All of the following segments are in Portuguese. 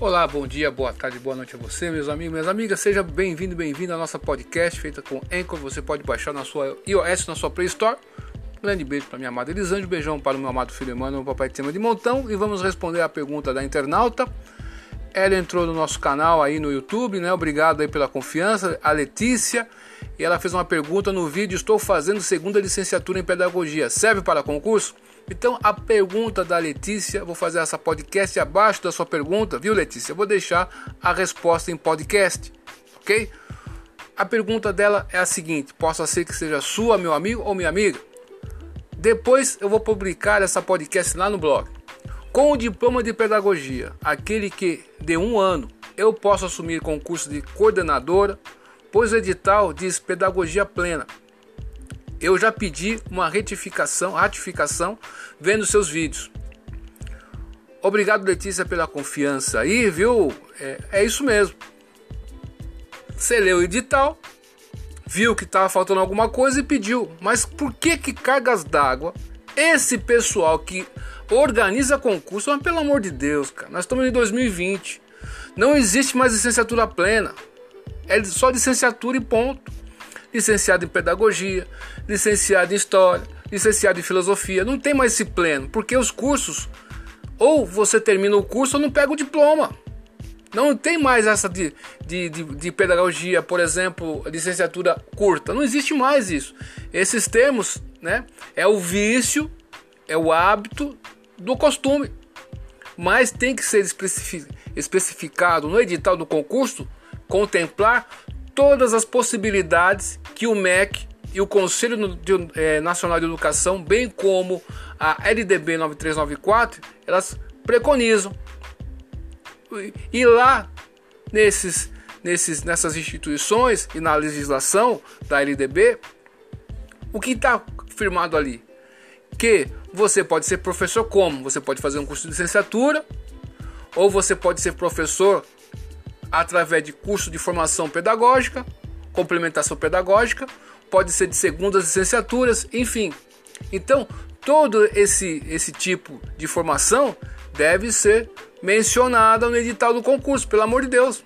Olá, bom dia, boa tarde, boa noite a você, meus amigos, minhas amigas. Seja bem-vindo, bem-vindo à nossa podcast feita com Anchor. Você pode baixar na sua iOS, na sua Play Store. Grande beijo para minha amada Elisângela, beijão para o meu amado filho Emmanuel, o papai de cima de montão. E vamos responder a pergunta da internauta. Ela entrou no nosso canal aí no YouTube, né? Obrigado aí pela confiança. A Letícia, e ela fez uma pergunta no vídeo: Estou fazendo segunda licenciatura em pedagogia. Serve para concurso? Então a pergunta da Letícia, vou fazer essa podcast abaixo da sua pergunta, viu Letícia? Eu vou deixar a resposta em podcast, ok? A pergunta dela é a seguinte: possa ser que seja sua, meu amigo ou minha amiga. Depois eu vou publicar essa podcast lá no blog. Com o diploma de pedagogia, aquele que de um ano eu posso assumir concurso de coordenadora, pois o edital diz pedagogia plena eu já pedi uma retificação, ratificação vendo seus vídeos. Obrigado, Letícia, pela confiança aí, viu? É, é isso mesmo. Você leu o edital, viu que estava faltando alguma coisa e pediu. Mas por que que cargas d'água? Esse pessoal que organiza concurso, mas pelo amor de Deus, cara, nós estamos em 2020. Não existe mais licenciatura plena. É só licenciatura e ponto licenciado em pedagogia, licenciado em história, licenciado em filosofia. Não tem mais esse pleno, porque os cursos, ou você termina o curso ou não pega o diploma. Não tem mais essa de, de, de, de, pedagogia, por exemplo, licenciatura curta. Não existe mais isso. Esses termos, né? É o vício, é o hábito do costume. Mas tem que ser especificado no edital do concurso, contemplar todas as possibilidades que o MEC e o Conselho eh, Nacional de Educação, bem como a LDB 9394, elas preconizam. E lá nesses, nesses, nessas instituições e na legislação da LDB, o que está firmado ali? Que você pode ser professor como? Você pode fazer um curso de licenciatura, ou você pode ser professor através de curso de formação pedagógica, complementação pedagógica, pode ser de segundas licenciaturas, enfim. Então, todo esse, esse tipo de formação deve ser mencionada no edital do concurso, pelo amor de Deus.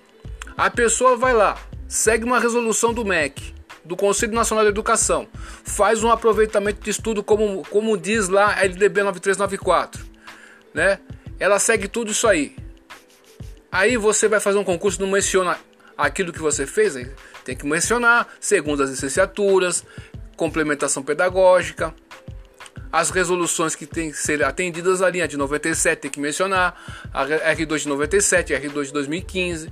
A pessoa vai lá, segue uma resolução do MEC, do Conselho Nacional de Educação, faz um aproveitamento de estudo como, como diz lá a LDB 9394, né? Ela segue tudo isso aí. Aí você vai fazer um concurso, não menciona aquilo que você fez, tem que mencionar, segundo as licenciaturas, complementação pedagógica, as resoluções que têm que ser atendidas, a linha de 97 tem que mencionar, a R2 de 97, a R2 de 2015,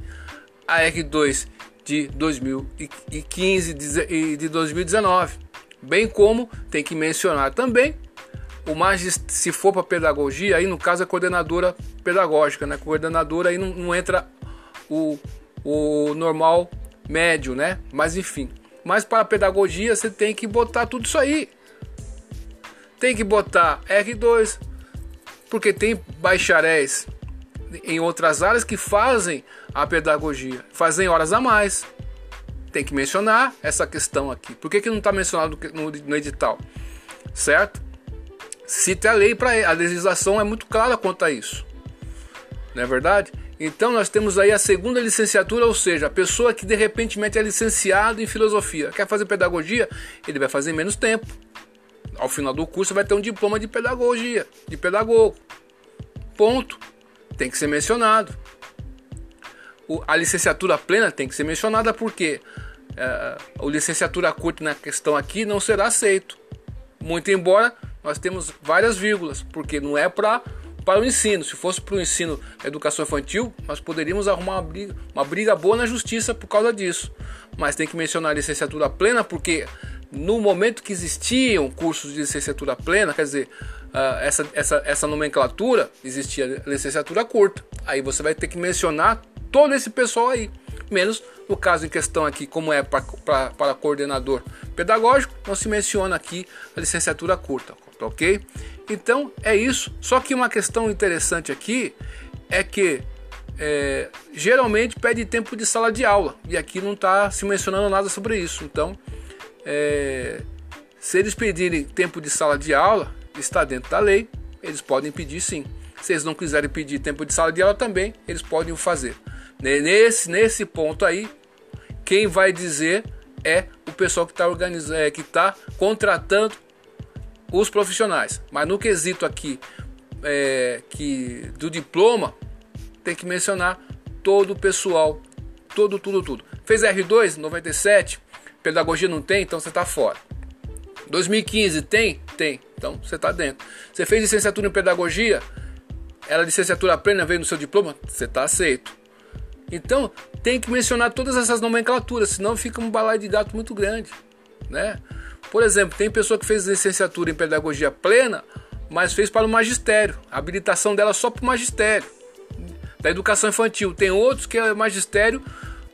a R2 de 2015 e de 2019, bem como tem que mencionar também o mais se for para pedagogia, aí no caso é coordenadora pedagógica, né? Coordenadora aí não, não entra o, o normal médio, né? Mas enfim. Mas para pedagogia você tem que botar tudo isso aí. Tem que botar R2, porque tem bacharéis em outras áreas que fazem a pedagogia, fazem horas a mais. Tem que mencionar essa questão aqui. Por que, que não está mencionado no edital? Certo? Cite a lei para a legislação é muito clara quanto a isso. Não é verdade? Então nós temos aí a segunda licenciatura, ou seja, a pessoa que de repente é licenciado em filosofia, quer fazer pedagogia, ele vai fazer menos tempo. Ao final do curso vai ter um diploma de pedagogia, de pedagogo. Ponto. Tem que ser mencionado. O, a licenciatura plena tem que ser mencionada porque é, a licenciatura curta na questão aqui não será aceito. Muito embora nós temos várias vírgulas, porque não é para para o ensino. Se fosse para o ensino educação infantil, nós poderíamos arrumar uma briga, uma briga boa na justiça por causa disso. Mas tem que mencionar a licenciatura plena, porque no momento que existiam cursos de licenciatura plena, quer dizer, uh, essa, essa, essa nomenclatura, existia licenciatura curta. Aí você vai ter que mencionar todo esse pessoal aí. Menos no caso em questão aqui, como é para coordenador pedagógico, não se menciona aqui a licenciatura curta ok? Então é isso. Só que uma questão interessante aqui é que é, geralmente pede tempo de sala de aula e aqui não está se mencionando nada sobre isso. Então, é, se eles pedirem tempo de sala de aula, está dentro da lei, eles podem pedir sim. Se eles não quiserem pedir tempo de sala de aula também, eles podem o fazer. Nesse, nesse ponto aí, quem vai dizer é o pessoal que está organizando, é, que está contratando os profissionais. Mas no quesito aqui é, que do diploma, tem que mencionar todo o pessoal, todo, tudo, tudo. Fez R2, 97, pedagogia não tem, então você está fora. 2015 tem? Tem, então você está dentro. Você fez licenciatura em pedagogia, ela licenciatura plena veio no seu diploma, você está aceito. Então tem que mencionar todas essas nomenclaturas, senão fica um balaio de gato muito grande, né? Por exemplo, tem pessoa que fez licenciatura em pedagogia plena, mas fez para o magistério, a habilitação dela só para o magistério da educação infantil. Tem outros que é magistério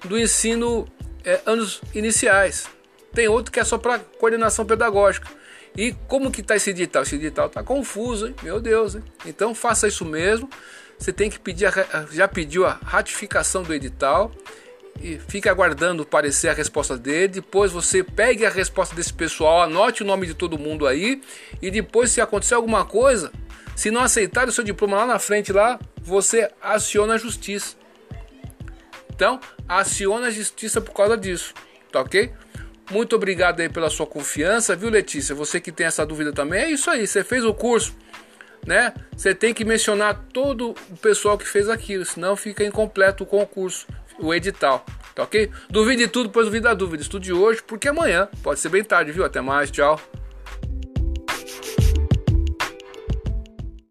do ensino é, anos iniciais. Tem outro que é só para coordenação pedagógica. E como que está esse edital? Esse edital está confuso, hein? meu Deus. Hein? Então faça isso mesmo. Você tem que pedir, a, já pediu a ratificação do edital e fique aguardando parecer a resposta dele. Depois você pegue a resposta desse pessoal, anote o nome de todo mundo aí e depois se acontecer alguma coisa, se não aceitar o seu diploma lá na frente lá, você aciona a justiça. Então, aciona a justiça por causa disso, tá ok? Muito obrigado aí pela sua confiança, viu, Letícia? Você que tem essa dúvida também, é isso aí. Você fez o curso, né? Você tem que mencionar todo o pessoal que fez aquilo, senão fica incompleto o concurso, o edital, tá ok? Duvide tudo, pois duvida a dúvida. Estude hoje, porque amanhã pode ser bem tarde, viu? Até mais, tchau.